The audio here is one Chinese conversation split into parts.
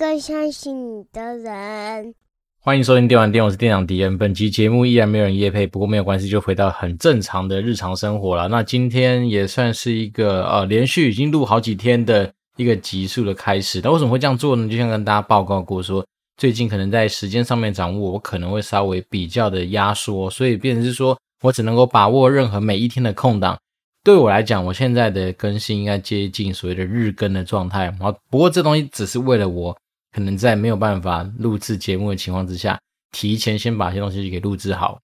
更相信你的人。欢迎收听电玩店，我是店长迪恩。本期节目依然没有人夜配，不过没有关系，就回到很正常的日常生活了。那今天也算是一个呃连续已经录好几天的一个集数的开始。那为什么会这样做呢？就像跟大家报告过说，最近可能在时间上面掌握，我可能会稍微比较的压缩，所以变成是说我只能够把握任何每一天的空档。对我来讲，我现在的更新应该接近所谓的日更的状态。好，不过这东西只是为了我可能在没有办法录制节目的情况之下，提前先把一些东西给录制好。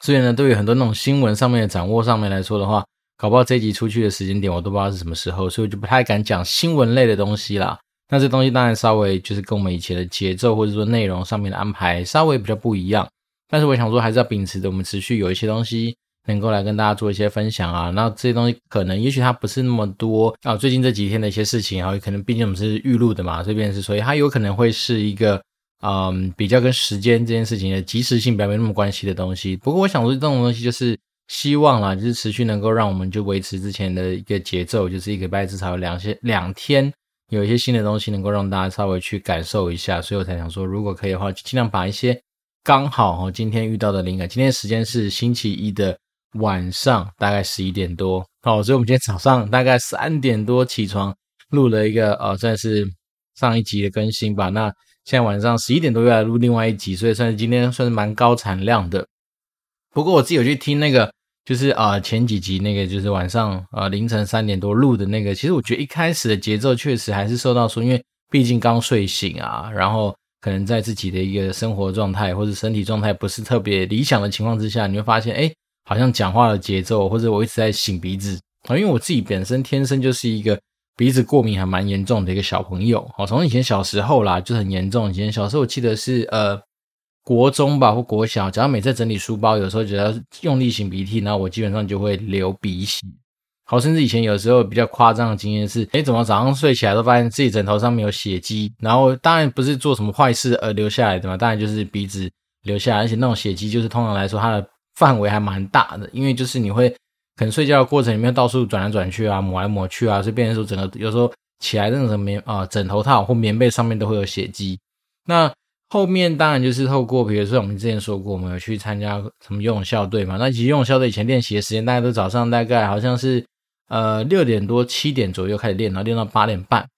所以呢，对于很多那种新闻上面的掌握上面来说的话，搞不好这一集出去的时间点我都不知道是什么时候，所以我就不太敢讲新闻类的东西啦。那这东西当然稍微就是跟我们以前的节奏或者说内容上面的安排稍微比较不一样。但是我想说，还是要秉持着我们持续有一些东西。能够来跟大家做一些分享啊，那这些东西可能也许它不是那么多啊，最近这几天的一些事情啊，可能毕竟我们是预录的嘛，这边是，所以它有可能会是一个嗯比较跟时间这件事情的及时性比较没那么关系的东西。不过我想说，这种东西就是希望啦，就是持续能够让我们就维持之前的一个节奏，就是一个礼拜至少有两些两天有一些新的东西能够让大家稍微去感受一下，所以我才想说，如果可以的话，就尽量把一些刚好哦今天遇到的灵感，今天时间是星期一的。晚上大概十一点多，好，所以我们今天早上大概三点多起床，录了一个呃，算是上一集的更新吧。那现在晚上十一点多又来录另外一集，所以算是今天算是蛮高产量的。不过我自己有去听那个，就是啊、呃、前几集那个，就是晚上呃凌晨三点多录的那个。其实我觉得一开始的节奏确实还是受到说，因为毕竟刚睡醒啊，然后可能在自己的一个生活状态或者身体状态不是特别理想的情况之下，你会发现哎。好像讲话的节奏，或者我一直在擤鼻子啊，因为我自己本身天生就是一个鼻子过敏还蛮严重的一个小朋友。哦，从以前小时候啦就很严重。以前小时候我记得是呃国中吧或国小，只要每次整理书包，有时候只要用力擤鼻涕，然后我基本上就会流鼻血。好，甚至以前有时候比较夸张的经验是，诶，怎么早上睡起来都发现自己枕头上面有血迹？然后当然不是做什么坏事而流下来的嘛，当然就是鼻子流下来，而且那种血迹就是通常来说它的。范围还蛮大的，因为就是你会可能睡觉的过程里面到处转来转去啊，抹来抹去啊，所以变成说整个有时候起来那种什么棉啊、枕头套或棉被上面都会有血迹。那后面当然就是透过，比如说我们之前说过，我们有去参加什么游泳校队嘛。那其实游泳校队以前练习的时间，大家都早上大概好像是呃六点多七点左右开始练，然后练到八点半。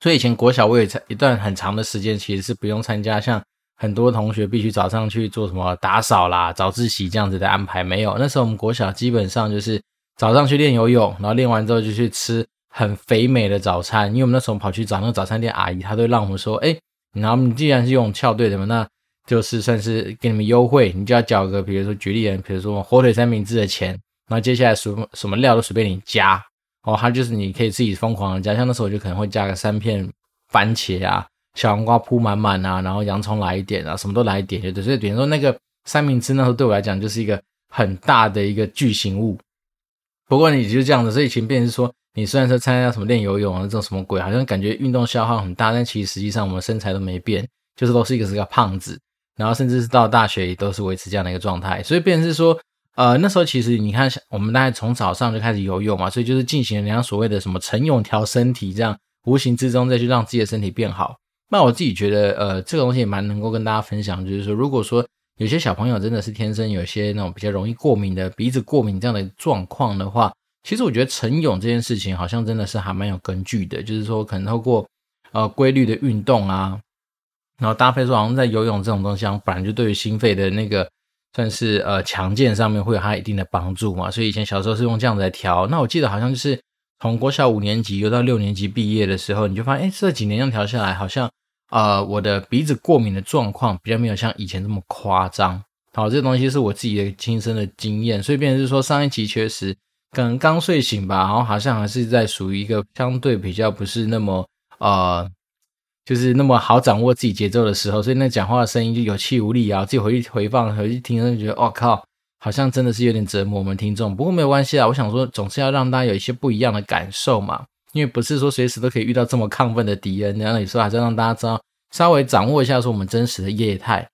所以以前国小我也在一段很长的时间，其实是不用参加像。很多同学必须早上去做什么打扫啦、早自习这样子的安排没有？那时候我们国小基本上就是早上去练游泳，然后练完之后就去吃很肥美的早餐。因为我们那时候跑去找那个早餐店阿姨，她都让我们说：“哎，然后你既然是用校队的嘛，那就是算是给你们优惠，你就要缴个比如说举例人，比如说火腿三明治的钱，然后接下来什么什么料都随便你加哦，它就是你可以自己疯狂的加。像那时候我就可能会加个三片番茄啊。”小黄瓜铺满满啊，然后洋葱来一点啊，什么都来一点，就对。所以比如说那个三明治，那时候对我来讲就是一个很大的一个巨型物。不过你就这样子，所以以前变是说，你虽然说参加什么练游泳啊，这种什么鬼，好像感觉运动消耗很大，但其实实际上我们身材都没变，就是都是一个是个胖子，然后甚至是到大学也都是维持这样的一个状态。所以变是说，呃，那时候其实你看，我们大概从早上就开始游泳嘛，所以就是进行了人家所谓的什么晨泳调身体，这样无形之中再去让自己的身体变好。那我自己觉得，呃，这个东西也蛮能够跟大家分享，就是说，如果说有些小朋友真的是天生有些那种比较容易过敏的鼻子过敏这样的状况的话，其实我觉得晨泳这件事情好像真的是还蛮有根据的，就是说可能透过呃规律的运动啊，然后搭配说好像在游泳这种东西，本来就对于心肺的那个算是呃强健上面会有它一定的帮助嘛，所以以前小时候是用这样子来调。那我记得好像就是从国小五年级游到六年级毕业的时候，你就发现，哎，这几年这样调下来好像。呃，我的鼻子过敏的状况比较没有像以前这么夸张。好，这东西是我自己的亲身的经验，所以变成是说上一集确实可能刚睡醒吧，然后好像还是在属于一个相对比较不是那么呃，就是那么好掌握自己节奏的时候，所以那讲话的声音就有气无力啊。自己回去回放回去听，就觉得哦靠，好像真的是有点折磨我们听众。不过没有关系啊，我想说总是要让大家有一些不一样的感受嘛。因为不是说随时都可以遇到这么亢奋的敌人，然后有时候还是让大家知道，稍微掌握一下说我们真实的业态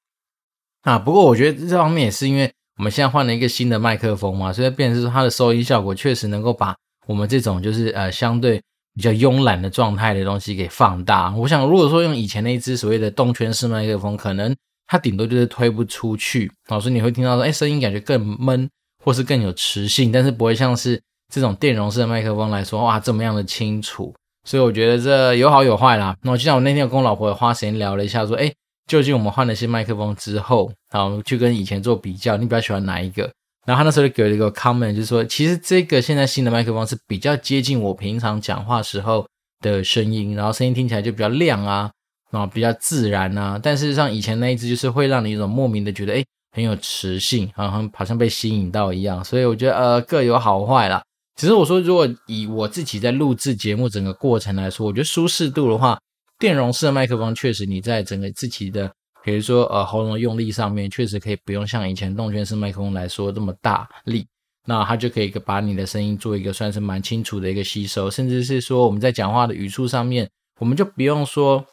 啊。不过我觉得这方面也是因为我们现在换了一个新的麦克风嘛，所以变成是说它的收音效果确实能够把我们这种就是呃相对比较慵懒的状态的东西给放大。我想，如果说用以前那一只所谓的动圈式麦克风，可能它顶多就是推不出去，所以你会听到说，哎，声音感觉更闷，或是更有磁性，但是不会像是这种电容式的麦克风来说，哇，这么样的清楚。所以我觉得这有好有坏啦。那我就像我那天有跟我老婆花时间聊了一下，说，哎，究竟我们换了新麦克风之后，然后，去跟以前做比较，你比较喜欢哪一个？然后他那时候就给了一个 comment，就是说，其实这个现在新的麦克风是比较接近我平常讲话时候的声音，然后声音听起来就比较亮啊，然后比较自然啊。但事实上，以前那一只就是会让你一种莫名的觉得，哎，很有磁性，好像好像被吸引到一样。所以我觉得，呃，各有好坏啦。只是我说，如果以我自己在录制节目整个过程来说，我觉得舒适度的话，电容式的麦克风确实你在整个自己的。比如说，呃，喉咙用力上面确实可以不用像以前动圈式麦克风来说这么大力，那它就可以把你的声音做一个算是蛮清楚的一个吸收，甚至是说我们在讲话的语速上面，我们就不用说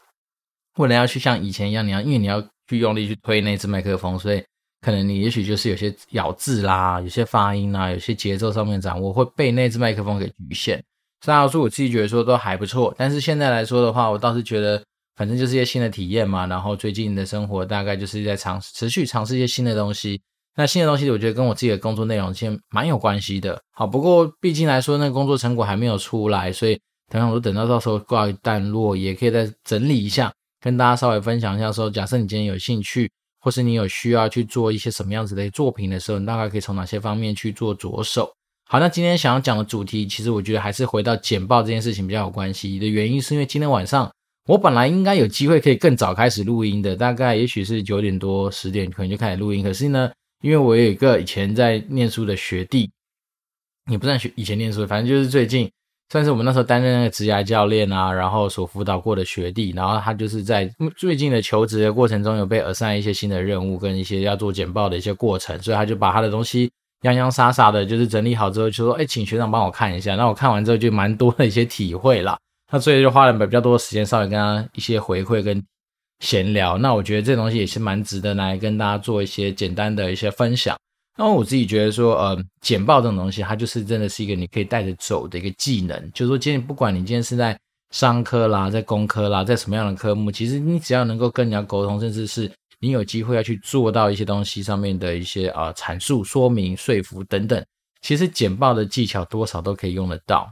为了要去像以前一样，你要因为你要去用力去推那只麦克风，所以可能你也许就是有些咬字啦，有些发音啦，有些节奏上面掌握会被那只麦克风给局限。虽然说我自己觉得说都还不错，但是现在来说的话，我倒是觉得。反正就是一些新的体验嘛，然后最近的生活大概就是在尝持续尝试一些新的东西。那新的东西，我觉得跟我自己的工作内容其实蛮有关系的。好，不过毕竟来说，那个工作成果还没有出来，所以等下我等到到时候挂一段落，也可以再整理一下，跟大家稍微分享一下。说，假设你今天有兴趣，或是你有需要去做一些什么样子的作品的时候，你大概可以从哪些方面去做着手。好，那今天想要讲的主题，其实我觉得还是回到简报这件事情比较有关系的原因，是因为今天晚上。我本来应该有机会可以更早开始录音的，大概也许是九点多十点可能就开始录音。可是呢，因为我有一个以前在念书的学弟，也不算学以前念书，反正就是最近算是我们那时候担任那个职涯教练啊，然后所辅导过的学弟，然后他就是在最近的求职的过程中有被耳上一些新的任务跟一些要做简报的一些过程，所以他就把他的东西洋洋洒洒的，就是整理好之后就说：“哎，请学长帮我看一下。”那我看完之后就蛮多的一些体会啦。那所以就花了比较多的时间，稍微跟他一些回馈跟闲聊。那我觉得这东西也是蛮值得来跟大家做一些简单的一些分享。那我自己觉得说，呃，简报这种东西，它就是真的是一个你可以带着走的一个技能。就是说，今天不管你今天是在商科啦，在工科啦，在什么样的科目，其实你只要能够跟人家沟通，甚至是你有机会要去做到一些东西上面的一些啊、呃、阐述、说明、说服等等，其实简报的技巧多少都可以用得到。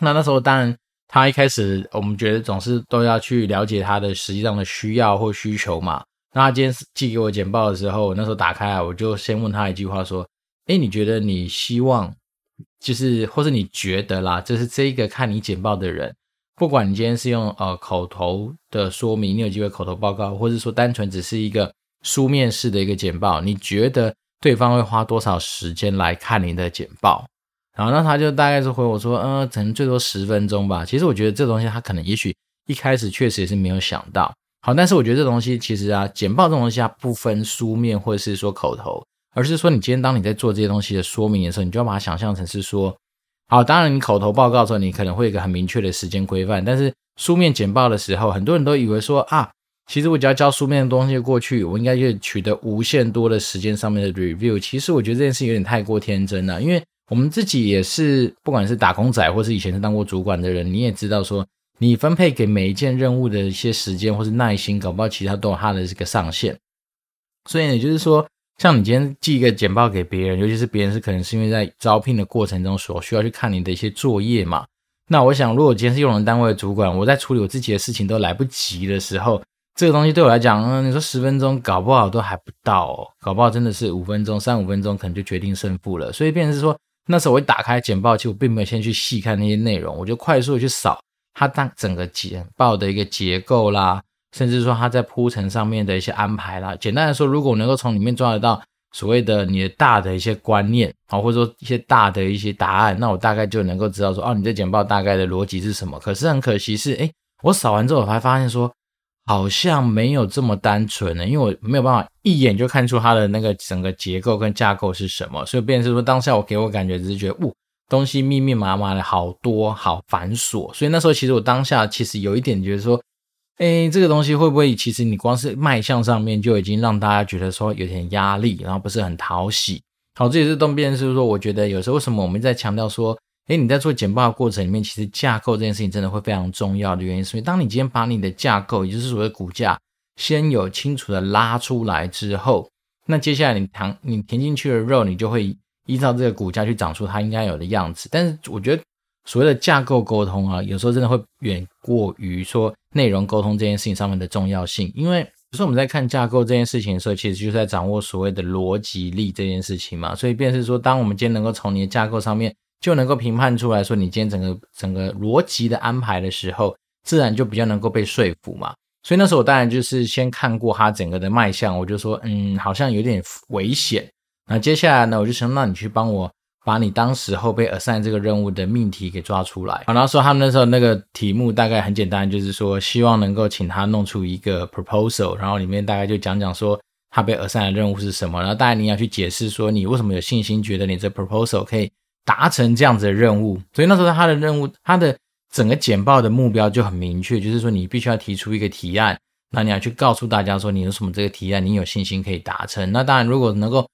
那那时候当然。他一开始，我们觉得总是都要去了解他的实际上的需要或需求嘛。那他今天寄给我简报的时候，我那时候打开啊，我就先问他一句话说：“诶，你觉得你希望，就是或是你觉得啦，就是这一个看你简报的人，不管你今天是用呃口头的说明，你有机会口头报告，或是说单纯只是一个书面式的一个简报，你觉得对方会花多少时间来看你的简报？”然后那他就大概是回我说，嗯，可能最多十分钟吧。其实我觉得这东西他可能也许一开始确实也是没有想到。好，但是我觉得这东西其实啊，简报这种东西它不分书面或者是说口头，而是说你今天当你在做这些东西的说明的时候，你就要把它想象成是说，好，当然你口头报告的时候，你可能会有一个很明确的时间规范，但是书面简报的时候，很多人都以为说啊，其实我只要交书面的东西过去，我应该就取得无限多的时间上面的 review。其实我觉得这件事有点太过天真了，因为。我们自己也是，不管是打工仔，或是以前是当过主管的人，你也知道说，你分配给每一件任务的一些时间或是耐心，搞不好其他都有它的这个上限。所以也就是说，像你今天寄一个简报给别人，尤其是别人是可能是因为在招聘的过程中所需要去看你的一些作业嘛。那我想，如果今天是用人单位的主管，我在处理我自己的事情都来不及的时候，这个东西对我来讲，嗯，你说十分钟搞不好都还不到哦，搞不好真的是五分钟、三五分钟可能就决定胜负了。所以变成是说。那时候我一打开简报，其实我并没有先去细看那些内容，我就快速的去扫它当整个简报的一个结构啦，甚至说它在铺陈上面的一些安排啦。简单来说，如果能够从里面抓得到所谓的你的大的一些观念啊，或者说一些大的一些答案，那我大概就能够知道说，哦，你这简报大概的逻辑是什么。可是很可惜是，诶，我扫完之后我还发现说。好像没有这么单纯呢，因为我没有办法一眼就看出它的那个整个结构跟架构是什么，所以变成说当下我给我感觉只是觉得，呜，东西密密麻麻的好多，好繁琐。所以那时候其实我当下其实有一点觉得说，哎，这个东西会不会其实你光是卖相上面就已经让大家觉得说有点压力，然后不是很讨喜。好，这也是东边是说，我觉得有时候为什么我们在强调说，诶，你在做简报的过程里面，其实架构这件事情真的会非常重要的原因，所以当你今天把你的架构，也就是所谓的骨架，先有清楚的拉出来之后，那接下来你填你填进去的肉，你就会依照这个骨架去长出它应该有的样子。但是我觉得所谓的架构沟通啊，有时候真的会远过于说内容沟通这件事情上面的重要性，因为有时候我们在看架构这件事情的时候，其实就是在掌握所谓的逻辑力这件事情嘛。所以便是说，当我们今天能够从你的架构上面就能够评判出来说你今天整个整个逻辑的安排的时候，自然就比较能够被说服嘛。所以那时候我当然就是先看过它整个的卖相，我就说，嗯，好像有点危险。那接下来呢，我就想让你去帮我把你当时候被尔善这个任务的命题给抓出来。然后说他们那时候那个题目大概很简单，就是说希望能够请他弄出一个 proposal，然后里面大概就讲讲说他被尔善的任务是什么。然后当然你要去解释说你为什么有信心觉得你这 proposal 可以达成这样子的任务。所以那时候他的任务，他的。整个简报的目标就很明确，就是说你必须要提出一个提案，那你要去告诉大家说你有什么这个提案，你有信心可以达成。那当然，如果能够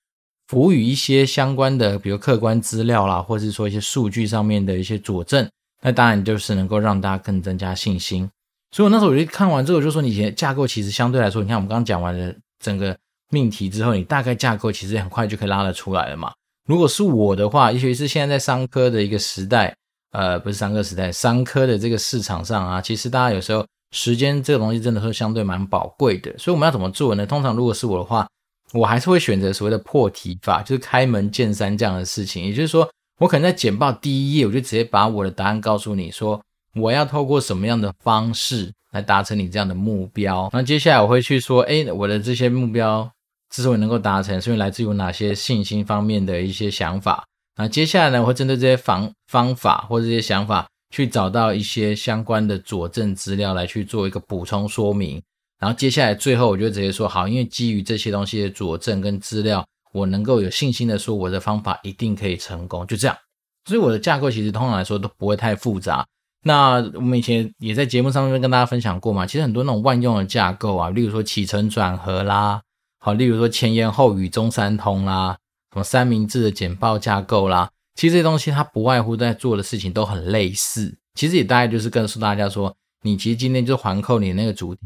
赋予一些相关的，比如客观资料啦，或者是说一些数据上面的一些佐证，那当然就是能够让大家更增加信心。所以我那时候我就看完之后，就说你以前架构其实相对来说，你看我们刚刚讲完了整个命题之后，你大概架构其实很快就可以拉得出来了嘛。如果是我的话，也许是现在在商科的一个时代。呃，不是商科时代，商科的这个市场上啊，其实大家有时候时间这个东西真的是相对蛮宝贵的，所以我们要怎么做呢？通常如果是我的话，我还是会选择所谓的破题法，就是开门见山这样的事情。也就是说，我可能在简报第一页，我就直接把我的答案告诉你说，我要透过什么样的方式来达成你这样的目标。那接下来我会去说，诶，我的这些目标之所以能够达成，是因为来自于哪些信心方面的一些想法。那接下来呢，我会针对这些方方法或者这些想法，去找到一些相关的佐证资料来去做一个补充说明。然后接下来最后，我就直接说好，因为基于这些东西的佐证跟资料，我能够有信心的说，我的方法一定可以成功。就这样，所以我的架构其实通常来说都不会太复杂。那我们以前也在节目上面跟大家分享过嘛，其实很多那种万用的架构啊，例如说起承转合啦，好，例如说前言后语中三通啦。什么三明治的简报架构啦，其实这些东西它不外乎在做的事情都很类似。其实也大概就是告诉大家说，你其实今天就环扣你那个主题，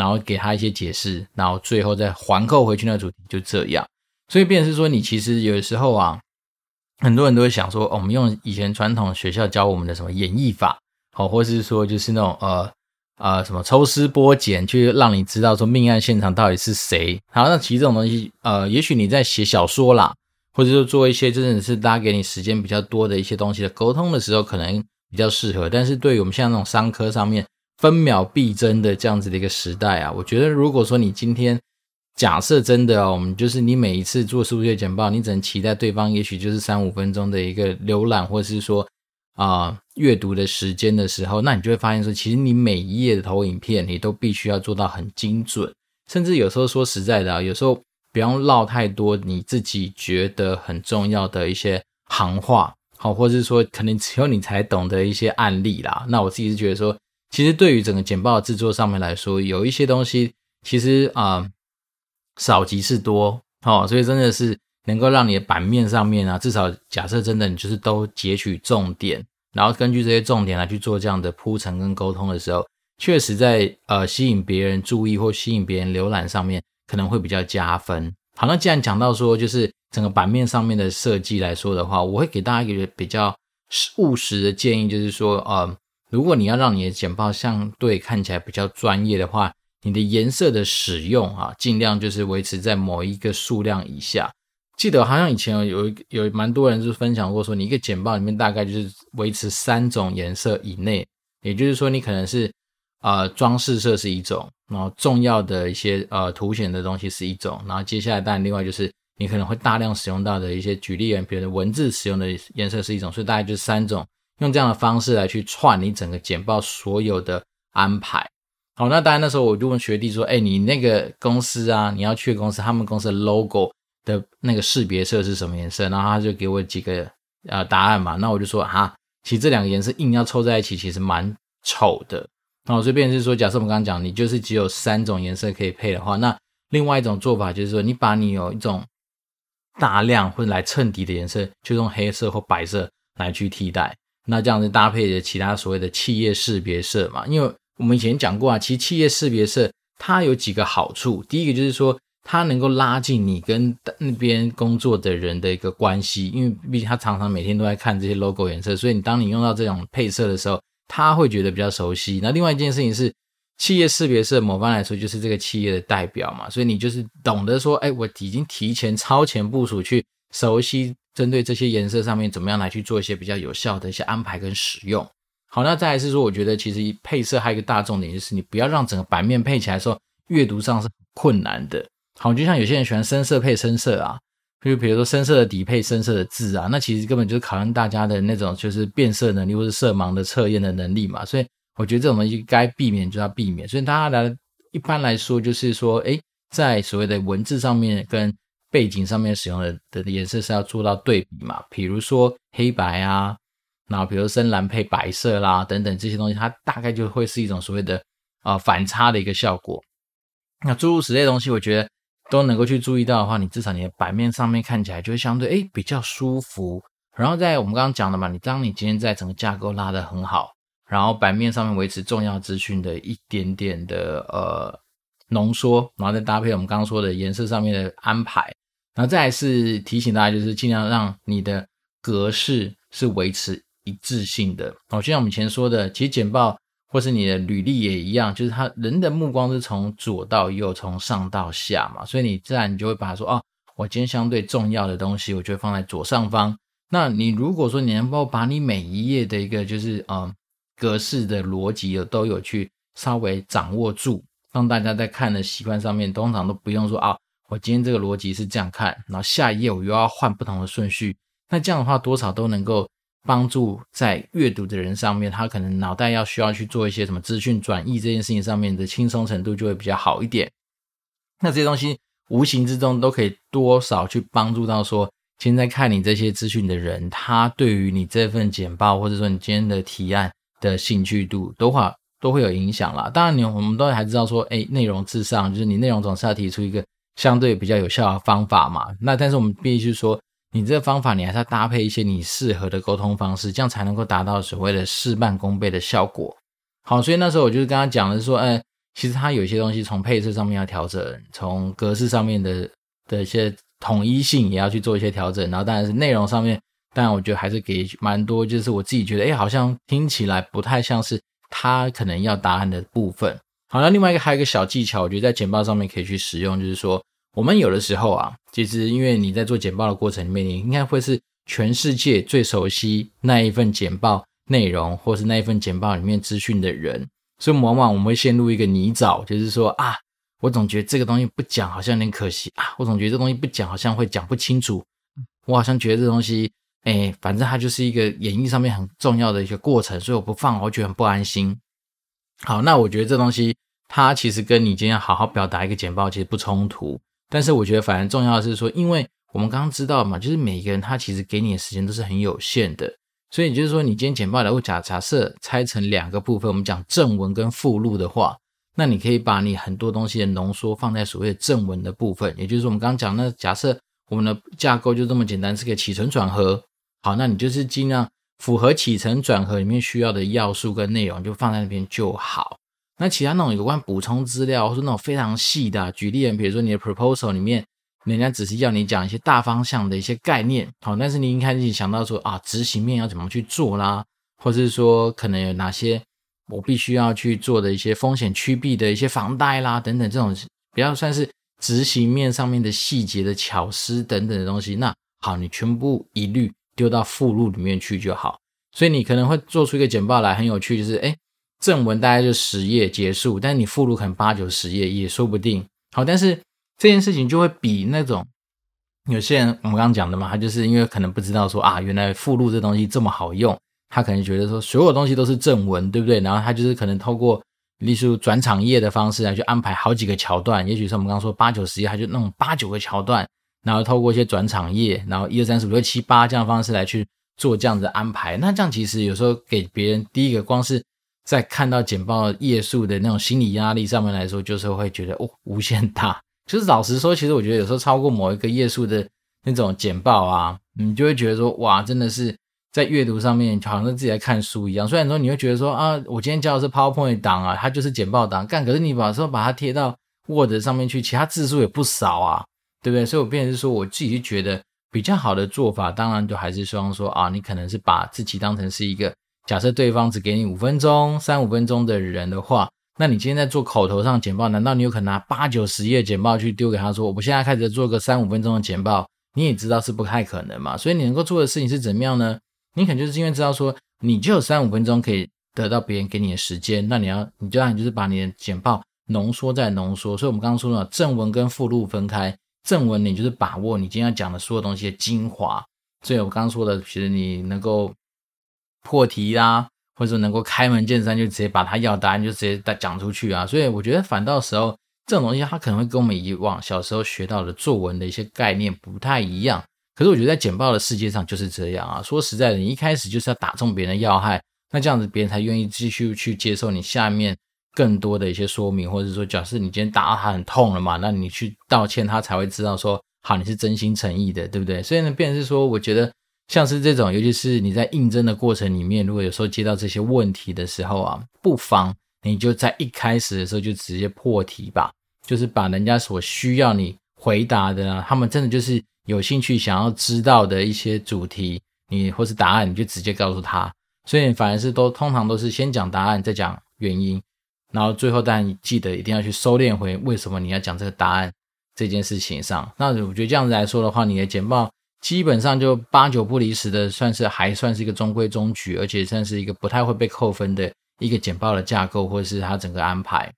然后给他一些解释，然后最后再环扣回去那个主题，就这样。所以变成是说，你其实有的时候啊，很多人都会想说，哦，我们用以前传统学校教我们的什么演绎法，好，或是说就是那种呃。呃，什么抽丝剥茧，去让你知道说命案现场到底是谁？好，那其实这种东西，呃，也许你在写小说啦，或者说做一些真的是大家给你时间比较多的一些东西的沟通的时候，可能比较适合。但是对于我们现在那种商科上面分秒必争的这样子的一个时代啊，我觉得如果说你今天假设真的哦，我们就是你每一次做数据简报，你只能期待对方也许就是三五分钟的一个浏览，或者是说。啊，阅读的时间的时候，那你就会发现说，其实你每一页的投影片，你都必须要做到很精准，甚至有时候说实在的啊，有时候不用唠太多你自己觉得很重要的一些行话，好，或者是说可能只有你才懂得一些案例啦。那我自己是觉得说，其实对于整个简报的制作上面来说，有一些东西其实啊少即是多，哦，所以真的是能够让你的版面上面啊，至少假设真的你就是都截取重点。然后根据这些重点来去做这样的铺陈跟沟通的时候，确实在呃吸引别人注意或吸引别人浏览上面可能会比较加分。好，那既然讲到说就是整个版面上面的设计来说的话，我会给大家一个比较务实的建议，就是说呃，如果你要让你的简报相对看起来比较专业的话，你的颜色的使用啊，尽量就是维持在某一个数量以下。记得好像以前有有有蛮多人就分享过说，你一个简报里面大概就是维持三种颜色以内，也就是说你可能是呃装饰色是一种，然后重要的一些呃凸显的东西是一种，然后接下来当然另外就是你可能会大量使用到的一些举例，比如文字使用的颜色是一种，所以大概就是三种，用这样的方式来去串你整个简报所有的安排。好，那当然那时候我就问学弟说，哎，你那个公司啊，你要去的公司，他们公司的 logo。的那个识别色是什么颜色？然后他就给我几个呃答案嘛。那我就说哈，其实这两个颜色硬要凑在一起，其实蛮丑的。那我这边是说，假设我们刚刚讲，你就是只有三种颜色可以配的话，那另外一种做法就是说，你把你有一种大量或者来衬底的颜色，就用黑色或白色来去替代。那这样子搭配的其他所谓的企业识别色嘛，因为我们以前讲过啊，其实企业识别色它有几个好处，第一个就是说它能够拉近你跟那边工作的人的一个关系，因为毕竟他常常每天都在看这些 logo 颜色，所以你当你用到这种配色的时候，他会觉得比较熟悉。那另外一件事情是，企业识别色某方来说就是这个企业的代表嘛，所以你就是懂得说，哎，我已经提前超前部署去熟悉。针对这些颜色上面，怎么样来去做一些比较有效的一些安排跟使用？好，那再来是说，我觉得其实配色还有一个大重点，就是你不要让整个版面配起来的时候，阅读上是困难的。好，就像有些人喜欢深色配深色啊，就比如说深色的底配深色的字啊，那其实根本就是考验大家的那种就是辨色能力或是色盲的测验的能力嘛。所以我觉得这种东西该避免就要避免。所以大家来一般来说就是说，诶，在所谓的文字上面跟背景上面使用的的颜色是要做到对比嘛？比如说黑白啊，那比如深蓝配白色啦，等等这些东西，它大概就会是一种所谓的啊、呃、反差的一个效果。那诸如此类东西，我觉得都能够去注意到的话，你至少你的版面上面看起来就会相对诶比较舒服。然后在我们刚刚讲的嘛，你当你今天在整个架构拉得很好，然后版面上面维持重要资讯的一点点的呃浓缩，然后再搭配我们刚刚说的颜色上面的安排。然后再来是提醒大家，就是尽量让你的格式是维持一致性的。哦，就像我们前说的，其实简报或是你的履历也一样，就是他人的目光是从左到右，从上到下嘛，所以你自然你就会把它说，哦，我今天相对重要的东西，我就会放在左上方。那你如果说你能够把你每一页的一个就是嗯格式的逻辑有都有去稍微掌握住，让大家在看的习惯上面，通常都不用说啊。我今天这个逻辑是这样看，然后下一页我又要换不同的顺序，那这样的话多少都能够帮助在阅读的人上面，他可能脑袋要需要去做一些什么资讯转译这件事情上面的轻松程度就会比较好一点。那这些东西无形之中都可以多少去帮助到说，现在看你这些资讯的人，他对于你这份简报或者说你今天的提案的兴趣度，都话都会有影响啦。当然，你我们都还知道说，哎，内容至上，就是你内容总是要提出一个。相对比较有效的方法嘛，那但是我们必须说，你这个方法你还是要搭配一些你适合的沟通方式，这样才能够达到所谓的事半功倍的效果。好，所以那时候我就是跟他讲的说，哎，其实他有些东西从配色上面要调整，从格式上面的的一些统一性也要去做一些调整，然后当然是内容上面，当然我觉得还是给蛮多，就是我自己觉得，哎，好像听起来不太像是他可能要答案的部分。好，那另外一个还有一个小技巧，我觉得在简报上面可以去使用，就是说。我们有的时候啊，其实因为你在做简报的过程里面，你应该会是全世界最熟悉那一份简报内容，或是那一份简报里面资讯的人，所以往往我们会陷入一个泥沼，就是说啊，我总觉得这个东西不讲好像有点可惜啊，我总觉得这东西不讲好像会讲不清楚，我好像觉得这东西，哎，反正它就是一个演绎上面很重要的一个过程，所以我不放，我觉得很不安心。好，那我觉得这东西它其实跟你今天好好表达一个简报其实不冲突。但是我觉得，反正重要的是说，因为我们刚刚知道嘛，就是每一个人他其实给你的时间都是很有限的，所以就是说，你今天简报来，我假假设拆成两个部分，我们讲正文跟附录的话，那你可以把你很多东西的浓缩放在所谓的正文的部分，也就是，我们刚刚讲那假设我们的架构就这么简单，是个起承转合，好，那你就是尽量符合起承转合里面需要的要素跟内容，就放在那边就好。那其他那种有关补充资料，或是那种非常细的，举例，比如说你的 proposal 里面，人家只是要你讲一些大方向的一些概念，好，但是你一开始想到说啊，执行面要怎么去做啦，或者是说可能有哪些我必须要去做的一些风险趋避的一些防贷啦等等，这种比较算是执行面上面的细节的巧思等等的东西，那好，你全部一律丢到附录里面去就好。所以你可能会做出一个简报来，很有趣，就是诶正文大概就十页结束，但是你附录可能八九十页也说不定。好，但是这件事情就会比那种有些人我们刚刚讲的嘛，他就是因为可能不知道说啊，原来附录这东西这么好用，他可能觉得说所有东西都是正文，对不对？然后他就是可能透过例如转场页的方式来去安排好几个桥段，也许是我们刚刚说八九十页，他就弄八九个桥段，然后透过一些转场页，然后一二三四五六七八这样方式来去做这样子安排。那这样其实有时候给别人第一个光是。在看到简报页数的那种心理压力上面来说，就是会觉得哦，无限大。就是老实说，其实我觉得有时候超过某一个页数的那种简报啊，你就会觉得说哇，真的是在阅读上面好像自己在看书一样。虽然说你会觉得说啊，我今天教的是 PowerPoint 档啊，它就是简报档，干，可是你把说把它贴到 Word 上面去，其他字数也不少啊，对不对？所以我变成是说，我自己就觉得比较好的做法，当然就还是希望说啊，你可能是把自己当成是一个，假设对方只给你五分钟、三五分钟的人的话，那你今天在做口头上简报，难道你有可能拿八九十页简报去丢给他说，我们现在开始做个三五分钟的简报？你也知道是不太可能嘛，所以你能够做的事情是怎么样呢？你可能就是因为知道说，你就有三五分钟可以得到别人给你的时间，那你要，你就让你就是把你的简报浓缩再浓缩。所以我们刚刚说了，正文跟附录分开，正文你就是把握你今天要讲的所有东西的精华。所以我刚刚说的，其实你能够破题啦，或者说能够开门见山就直接把他要答案就直接讲出去啊。所以我觉得反倒时候。这种东西它可能会跟我们以往小时候学到的作文的一些概念不太一样，可是我觉得在简报的世界上就是这样啊。说实在的，你一开始就是要打中别人的要害，那这样子别人才愿意继续去接受你下面更多的一些说明，或者说，假设你今天打到他很痛了嘛，那你去道歉，他才会知道说，好，你是真心诚意的，对不对？所以呢，变是说，我觉得像是这种，尤其是你在应征的过程里面，如果有时候接到这些问题的时候啊，不妨你就在一开始的时候就直接破题吧。就是把人家所需要你回答的，他们真的就是有兴趣想要知道的一些主题，你或是答案，你就直接告诉他。所以反而是都通常都是先讲答案，再讲原因，然后最后当然你记得一定要去收敛回为什么你要讲这个答案这件事情上。那我觉得这样子来说的话，你的简报基本上就八九不离十的，算是还算是一个中规中矩，而且算是一个不太会被扣分的一个简报的架构，或者是它整个安排。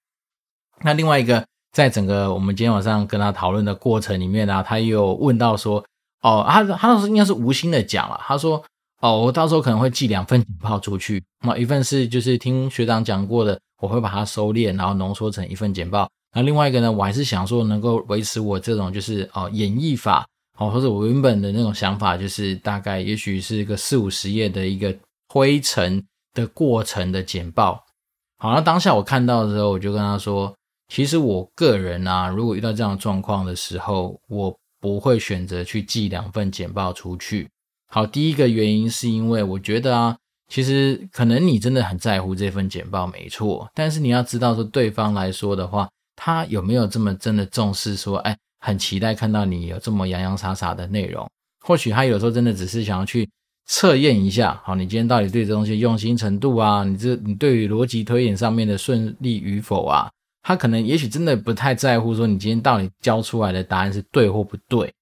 那另外一个。在整个我们今天晚上跟他讨论的过程里面呢、他也有问到说，哦，他他当时应该是无心的讲了，他说，哦，我到时候可能会寄两份简报出去，那一份是就是听学长讲过的，我会把它收敛，然后浓缩成一份简报。那另外一个呢，我还是想说能够维持我这种就是哦演绎法，哦或者我原本的那种想法，就是大概也许是一个四五十页的一个推陈的过程的简报。好，那当下我看到的时候，我就跟他说。其实我个人啊，如果遇到这样的状况的时候，我不会选择去寄两份简报出去。好，第一个原因是因为我觉得啊，其实可能你真的很在乎这份简报，没错。但是你要知道说，对方来说的话，他有没有这么真的重视？说，哎，很期待看到你有这么洋洋洒洒的内容。或许他有时候真的只是想要去测验一下，好，你今天到底对这东西用心程度啊，你这你对于逻辑推演上面的顺利与否啊？他可能也许真的不太在乎说你今天到底交出来的答案是对或不对，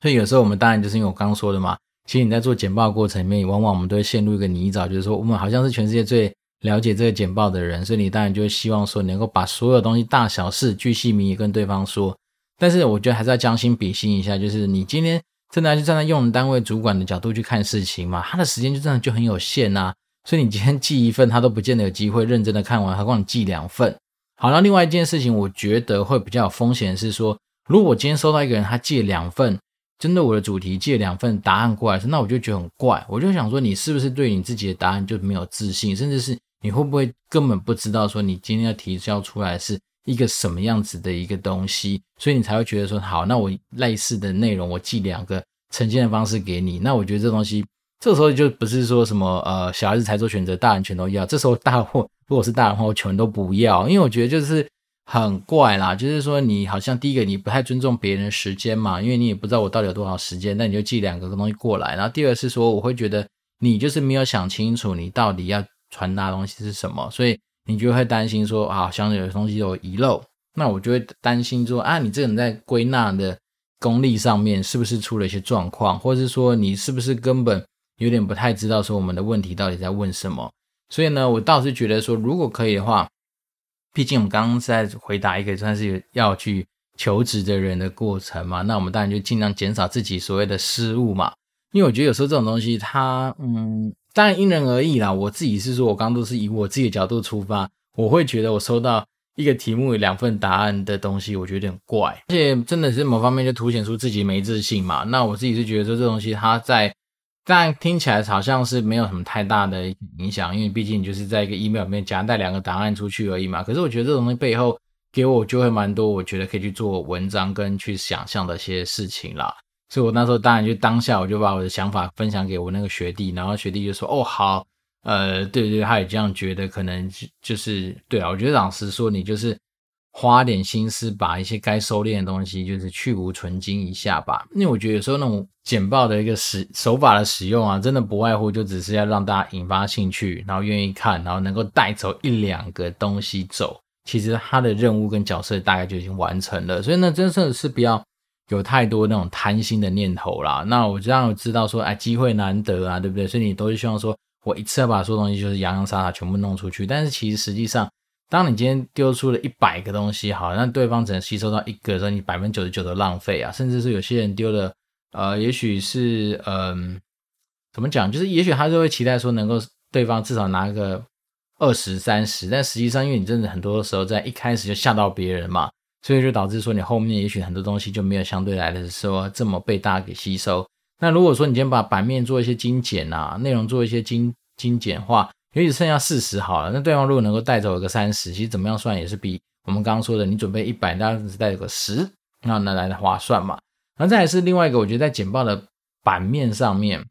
所以有时候我们当然就是因为我刚刚说的嘛，其实你在做简报过程里面，往往我们都会陷入一个泥沼，就是说我们好像是全世界最了解这个简报的人，所以你当然就会希望说能够把所有东西大小事巨细靡遗跟对方说。但是我觉得还是要将心比心一下，就是你今天真的就站在用人单位主管的角度去看事情嘛，他的时间就真的就很有限呐，所以你今天寄一份，他都不见得有机会认真的看完，何况你寄两份。好，那另外一件事情，我觉得会比较有风险是说，如果我今天收到一个人他寄了两份，针对我的主题寄了两份答案过来，那我就觉得很怪，我就想说，你是不是对你自己的答案就没有自信，甚至是你会不会根本不知道说你今天要提交出来是一个什么样子的一个东西，所以你才会觉得说，好，那我类似的内容我寄两个呈现的方式给你，那我觉得这东西这时候就不是说什么呃小孩子才做选择，大人全都要，这时候大货。如果是大人的话，我全都不要，因为我觉得就是很怪啦。就是说，你好像第一个你不太尊重别人的时间嘛，因为你也不知道我到底有多少时间，那你就寄两个东西过来。然后第二是说，我会觉得你就是没有想清楚你到底要传达的东西是什么，所以你就会担心说啊，像有东西有遗漏，那我就会担心说啊，你这个人在归纳的功力上面是不是出了一些状况，或者是说你是不是根本有点不太知道说我们的问题到底在问什么。所以呢，我倒是觉得说，如果可以的话，毕竟我们刚刚是在回答一个算是要去求职的人的过程嘛，那我们当然就尽量减少自己所谓的失误嘛。因为我觉得有时候这种东西它，嗯，当然因人而异啦。我自己是说，我刚刚都是以我自己的角度出发，我会觉得我收到一个题目有两份答案的东西，我觉得有点怪，而且真的是某方面就凸显出自己没自信嘛。那我自己是觉得说，这东西它在。但听起来好像是没有什么太大的影响，因为毕竟就是在一个 email 里面夹带两个答案出去而已嘛。可是我觉得这种东西背后给我就会蛮多，我觉得可以去做文章跟去想象的一些事情啦。所以我那时候当然就当下我就把我的想法分享给我那个学弟，然后学弟就说：“哦，好，呃，对对，他也这样觉得，可能就就是对啊。我觉得老实说，你就是花点心思把一些该收敛的东西，就是去芜存菁一下吧。因为我觉得有时候那种简报的一个使手法的使用啊，真的不外乎就只是要让大家引发兴趣，然后愿意看，然后能够带走一两个东西走。其实他的任务跟角色大概就已经完成了。所以呢，真的是不要。有太多那种贪心的念头啦，那我这样知道说，哎，机会难得啊，对不对？所以你都是希望说，我一次要把所有东西就是洋洋洒洒全部弄出去。但是其实实际上，当你今天丢出了一百个东西，好，那对方只能吸收到一个，所以你百分之九十九的浪费啊，甚至是有些人丢了，呃，也许是，嗯、怎么讲？就是也许他就会期待说，能够对方至少拿个二十三十，但实际上，因为你真的很多时候在一开始就吓到别人嘛。所以就导致说，你后面也许很多东西就没有相对来的说这么被大家给吸收。那如果说你今天把版面做一些精简啊，内容做一些精精简化，也许剩下四十好了，那对方如果能够带走一个三十，其实怎么样算也是比我们刚刚说的你准备一百，大家只带走个十，那那来的划算嘛。然后再是另外一个，我觉得在简报的版面上面，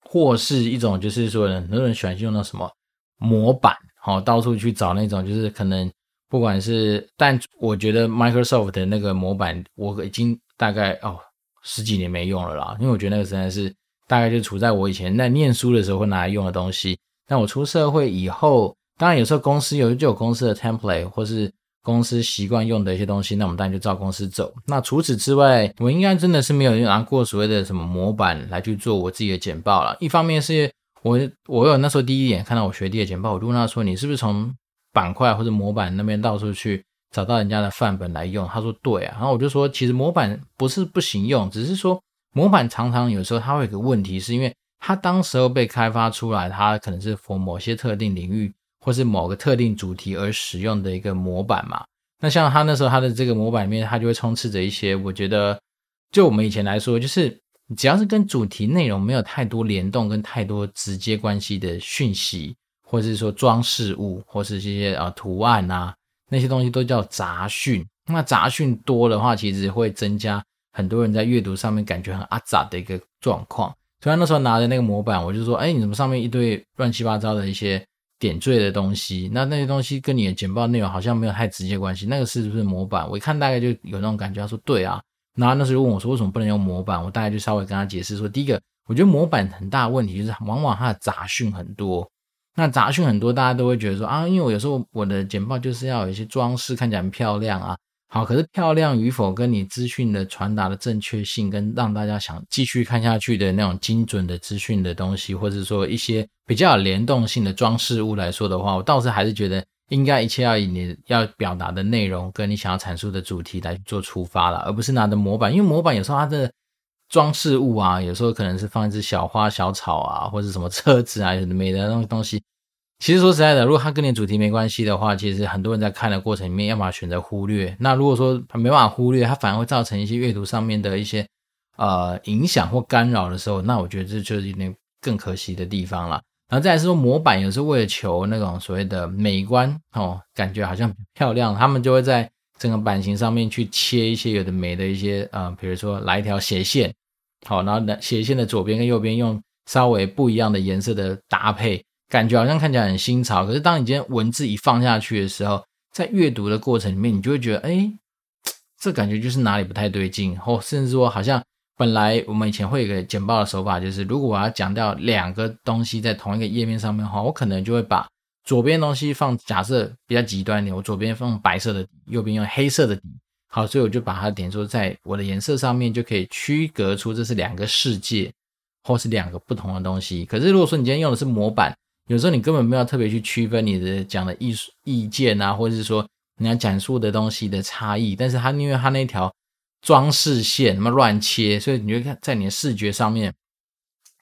或是一种就是说，很多人喜欢用那什么模板，好，到处去找那种就是可能。不管是，但我觉得 Microsoft 的那个模板，我已经大概哦十几年没用了啦，因为我觉得那个实在是大概就处在我以前在念书的时候会拿来用的东西。但我出社会以后，当然有时候公司有就有公司的 template 或是公司习惯用的一些东西，那我们当然就照公司走。那除此之外，我应该真的是没有拿过所谓的什么模板来去做我自己的简报了。一方面是我我有那时候第一眼看到我学弟的简报，我就问他说：“你是不是从？”板块或者模板那边到处去找到人家的范本来用，他说对啊，然后我就说其实模板不是不行用，只是说模板常常有时候它会有个问题，是因为它当时候被开发出来，它可能是服某些特定领域或是某个特定主题而使用的一个模板嘛。那像他那时候他的这个模板里面，它就会充斥着一些我觉得就我们以前来说，就是只要是跟主题内容没有太多联动跟太多直接关系的讯息。或者是说装饰物，或是这些啊图案啊，那些东西都叫杂讯。那杂讯多的话，其实会增加很多人在阅读上面感觉很阿杂的一个状况。所以那时候拿着那个模板，我就说：“哎，你怎么上面一堆乱七八糟的一些点缀的东西？那那些东西跟你的简报内容好像没有太直接关系。那个是不是模板？”我一看大概就有那种感觉，他说：“对啊。”然后那时候问我说：“为什么不能用模板？”我大概就稍微跟他解释说：“第一个，我觉得模板很大的问题就是往往它的杂讯很多。”那杂讯很多，大家都会觉得说啊，因为我有时候我的简报就是要有一些装饰，看起来很漂亮啊。好，可是漂亮与否跟你资讯的传达的正确性，跟让大家想继续看下去的那种精准的资讯的东西，或者说一些比较有联动性的装饰物来说的话，我倒是还是觉得应该一切要以你要表达的内容跟你想要阐述的主题来做出发了，而不是拿着模板，因为模板有时候它的。装饰物啊，有时候可能是放一只小花、小草啊，或者什么车子啊，有的没的那种东西。其实说实在的，如果它跟你主题没关系的话，其实很多人在看的过程里面，要么选择忽略。那如果说没办法忽略，它反而会造成一些阅读上面的一些呃影响或干扰的时候，那我觉得这就是有点更可惜的地方了。然后再来说模板，有时候为了求那种所谓的美观哦，感觉好像漂亮，他们就会在。整个版型上面去切一些有的没的一些啊、呃，比如说来一条斜线，好，然后呢斜线的左边跟右边用稍微不一样的颜色的搭配，感觉好像看起来很新潮。可是当你今天文字一放下去的时候，在阅读的过程里面，你就会觉得，哎，这感觉就是哪里不太对劲，或甚至说好像本来我们以前会有一个简报的手法，就是如果我要讲到两个东西在同一个页面上面的话，我可能就会把。左边东西放，假设比较极端一点，我左边放白色的底，右边用黑色的底。好，所以我就把它点出在我的颜色上面，就可以区隔出这是两个世界，或是两个不同的东西。可是如果说你今天用的是模板，有时候你根本没有特别去区分你的讲的艺术意见啊，或者是说你要讲述的东西的差异，但是它因为它那条装饰线那么乱切，所以你就看在你的视觉上面，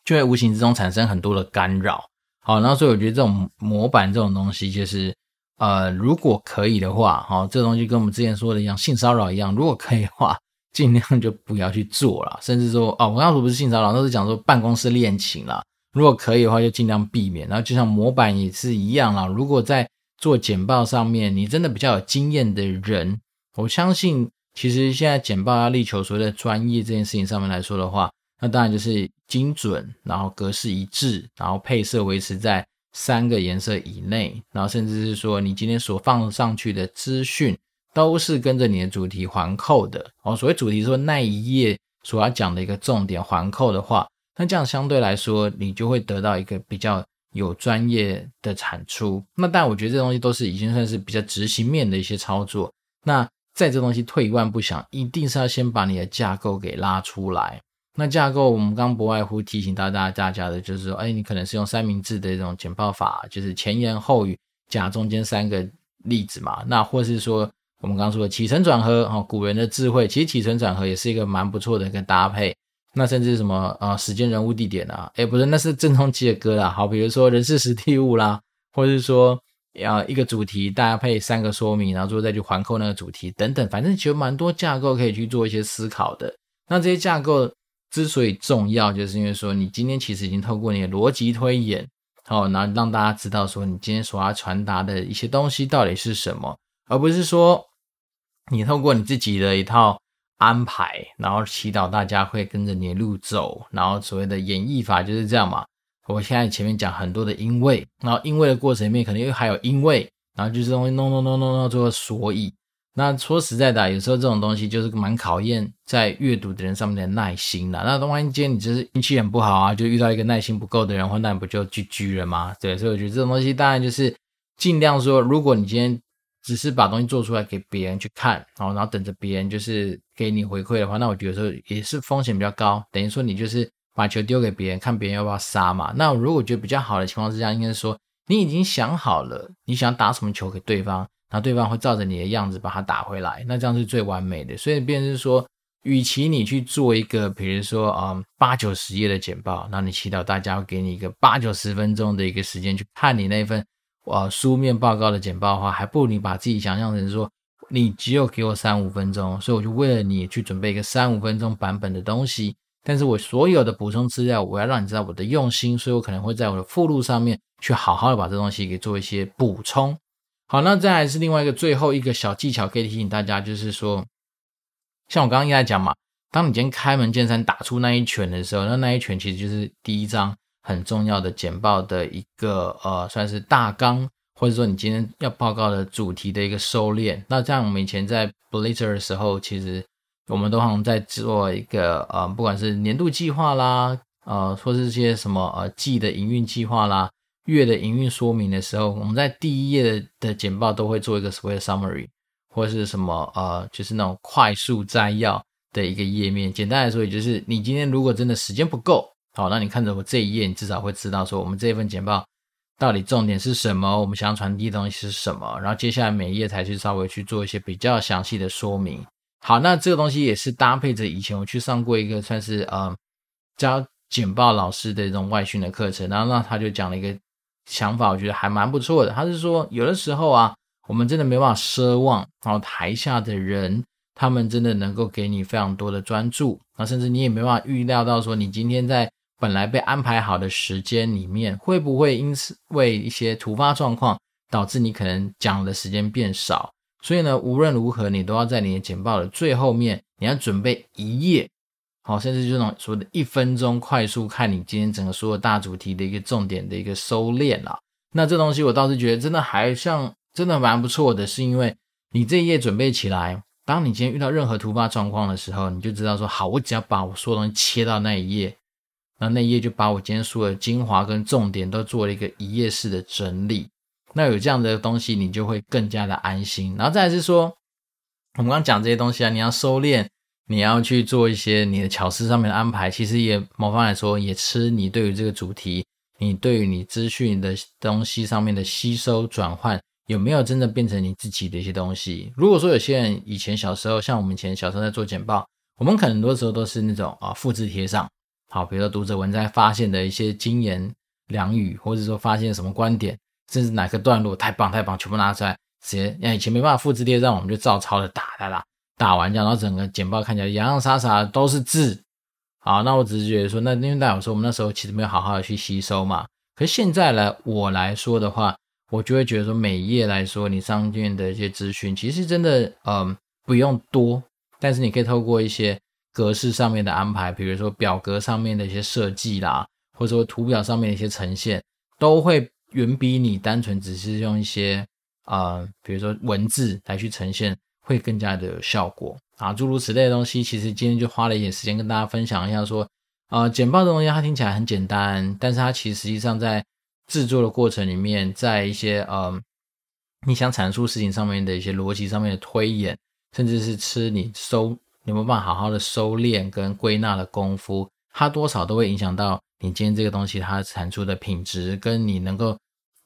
就会无形之中产生很多的干扰。好，然后所以我觉得这种模板这种东西，就是呃，如果可以的话，好，这东西跟我们之前说的一样，性骚扰一样，如果可以的话，尽量就不要去做了。甚至说，哦，我刚刚说不是性骚扰，那是讲说办公室恋情啦。如果可以的话，就尽量避免。然后就像模板也是一样啦，如果在做简报上面，你真的比较有经验的人，我相信其实现在简报要力求所谓的专业这件事情上面来说的话，那当然就是精准，然后格式一致，然后配色维持在三个颜色以内，然后甚至是说你今天所放上去的资讯都是跟着你的主题环扣的哦。所谓主题说那一页所要讲的一个重点环扣的话，那这样相对来说你就会得到一个比较有专业的产出。那但我觉得这东西都是已经算是比较执行面的一些操作。那在这东西退一万步想，一定是要先把你的架构给拉出来。那架构我们刚不外乎提醒到大家大家的就是说，哎，你可能是用三明治的这种简报法，就是前言后语加中间三个例子嘛。那或是说我们刚说的起承转合，哈，古人的智慧，其实起承转合也是一个蛮不错的一个搭配。那甚至什么啊，时间、人物、地点啊，哎，不是，那是郑中基的歌啦。好，比如说人事时地物啦，或是说要一个主题搭配三个说明，然后最后再去环扣那个主题等等，反正其实蛮多架构可以去做一些思考的。那这些架构。之所以重要，就是因为说你今天其实已经透过你的逻辑推演，好，然后让大家知道说你今天所要传达的一些东西到底是什么，而不是说你透过你自己的一套安排，然后祈祷大家会跟着你的路走，然后所谓的演绎法就是这样嘛。我现在前面讲很多的因为，然后因为的过程里面可能又还有因为，然后就是东西弄弄弄弄弄最后所以。那说实在的，有时候这种东西就是蛮考验在阅读的人上面的耐心的。那万一今天你就是运气很不好啊，就遇到一个耐心不够的人，或那不就 GG 了吗？对，所以我觉得这种东西当然就是尽量说，如果你今天只是把东西做出来给别人去看，然后然后等着别人就是给你回馈的话，那我觉得说也是风险比较高。等于说你就是把球丢给别人，看别人要不要杀嘛。那如果觉得比较好的情况之下，应该是说你已经想好了，你想打什么球给对方。那对方会照着你的样子把它打回来，那这样是最完美的。所以，便是说，与其你去做一个，比如说啊八九十页的简报，那你祈祷大家会给你一个八九十分钟的一个时间去看你那份呃书面报告的简报的话，还不如你把自己想象成说，你只有给我三五分钟，所以我就为了你去准备一个三五分钟版本的东西。但是我所有的补充资料，我要让你知道我的用心，所以我可能会在我的附录上面去好好的把这东西给做一些补充。好，那再来是另外一个最后一个小技巧，可以提醒大家，就是说，像我刚刚一直在讲嘛，当你今天开门见山打出那一拳的时候，那那一拳其实就是第一张很重要的简报的一个呃，算是大纲，或者说你今天要报告的主题的一个收敛。那这样我们以前在 Blitzer 的时候，其实我们都好像在做一个呃，不管是年度计划啦，呃，或是些什么呃季的营运计划啦。月的营运说明的时候，我们在第一页的简报都会做一个所谓的 summary，或是什么呃，就是那种快速摘要的一个页面。简单来说，也就是你今天如果真的时间不够，好，那你看着我这一页，你至少会知道说我们这份简报到底重点是什么，我们想要传递的东西是什么，然后接下来每一页才去稍微去做一些比较详细的说明。好，那这个东西也是搭配着以前我去上过一个算是呃教简报老师的这种外训的课程，然后那他就讲了一个。想法我觉得还蛮不错的。他是说，有的时候啊，我们真的没办法奢望，然后台下的人他们真的能够给你非常多的专注，那甚至你也没办法预料到说，你今天在本来被安排好的时间里面，会不会因此为一些突发状况导致你可能讲的时间变少。所以呢，无论如何，你都要在你的简报的最后面，你要准备一页。好，甚至就那种说的一分钟快速看你今天整个所有大主题的一个重点的一个收敛啊。那这东西我倒是觉得真的还像真的蛮不错的，是因为你这一页准备起来，当你今天遇到任何突发状况的时候，你就知道说好，我只要把我所有东西切到那一页，那那一页就把我今天所有的精华跟重点都做了一个一页式的整理。那有这样的东西，你就会更加的安心。然后再来是说，我们刚讲这些东西啊，你要收敛。你要去做一些你的巧思上面的安排，其实也某方来说也吃你对于这个主题，你对于你资讯的东西上面的吸收转换有没有真的变成你自己的一些东西？如果说有些人以前小时候，像我们以前小时候在做简报，我们可能很多时候都是那种啊复制贴上，好，比如说读者文摘发现的一些金言良语，或者说发现什么观点，甚至哪个段落太棒太棒，全部拿出来直接，以前没办法复制贴上，我们就照抄的打打打。打完这样，然后整个简报看起来洋洋洒洒都是字。好，那我只是觉得说，那因为大家说我们那时候其实没有好好的去吸收嘛。可是现在呢，我来说的话，我就会觉得说，每一页来说，你上面的一些资讯，其实真的，嗯，不用多，但是你可以透过一些格式上面的安排，比如说表格上面的一些设计啦，或者说图表上面的一些呈现，都会远比你单纯只是用一些呃，比如说文字来去呈现，会更加的有效果啊。诸如此类的东西，其实今天就花了一点时间跟大家分享一下，说呃，简报的东西它听起来很简单，但是它其实实际上在制作的过程里面，在一些呃。你想阐述事情上面的一些逻辑上面的推演，甚至是吃你收，你有没有办法好好的收敛跟归纳的功夫，它多少都会影响到你今天这个东西它产出的品质，跟你能够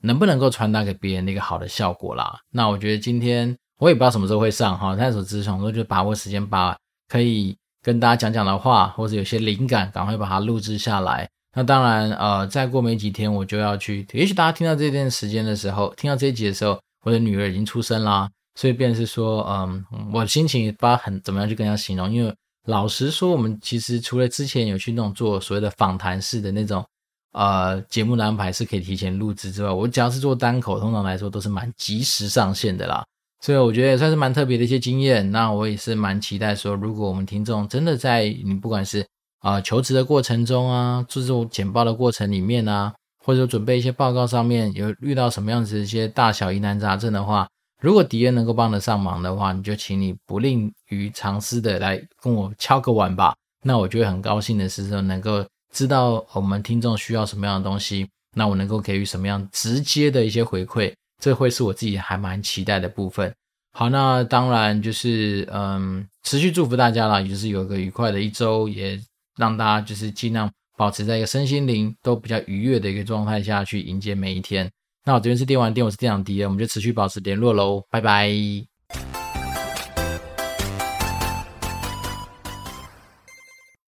能不能够传达给别人的一个好的效果啦。那我觉得今天我也不知道什么时候会上哈，但是我只是想说就把握时间，把可以跟大家讲讲的话，或者有些灵感，赶快把它录制下来。那当然，呃，再过没几天我就要去，也许大家听到这段时间的时候，听到这一集的时候。我的女儿已经出生啦，所以便是说，嗯，我心情也不很怎么样去跟她形容，因为老实说，我们其实除了之前有去那种做所谓的访谈式的那种，呃，节目的安排是可以提前录制之外，我只要是做单口，通常来说都是蛮及时上线的啦，所以我觉得也算是蛮特别的一些经验。那我也是蛮期待说，如果我们听众真的在你不管是啊、求职的过程中啊，做这种简报的过程里面啊。或者准备一些报告上面有遇到什么样子的一些大小疑难杂症的话，如果迪恩能够帮得上忙的话，你就请你不吝于尝试的来跟我敲个碗吧。那我就会很高兴的是说，能够知道我们听众需要什么样的东西，那我能够给予什么样直接的一些回馈，这会是我自己还蛮期待的部分。好，那当然就是嗯，持续祝福大家啦，也就是有个愉快的一周，也让大家就是尽量。保持在一个身心灵都比较愉悦的一个状态下去迎接每一天。那我这边是电玩店，我是店长迪恩，我们就持续保持联络喽，拜拜。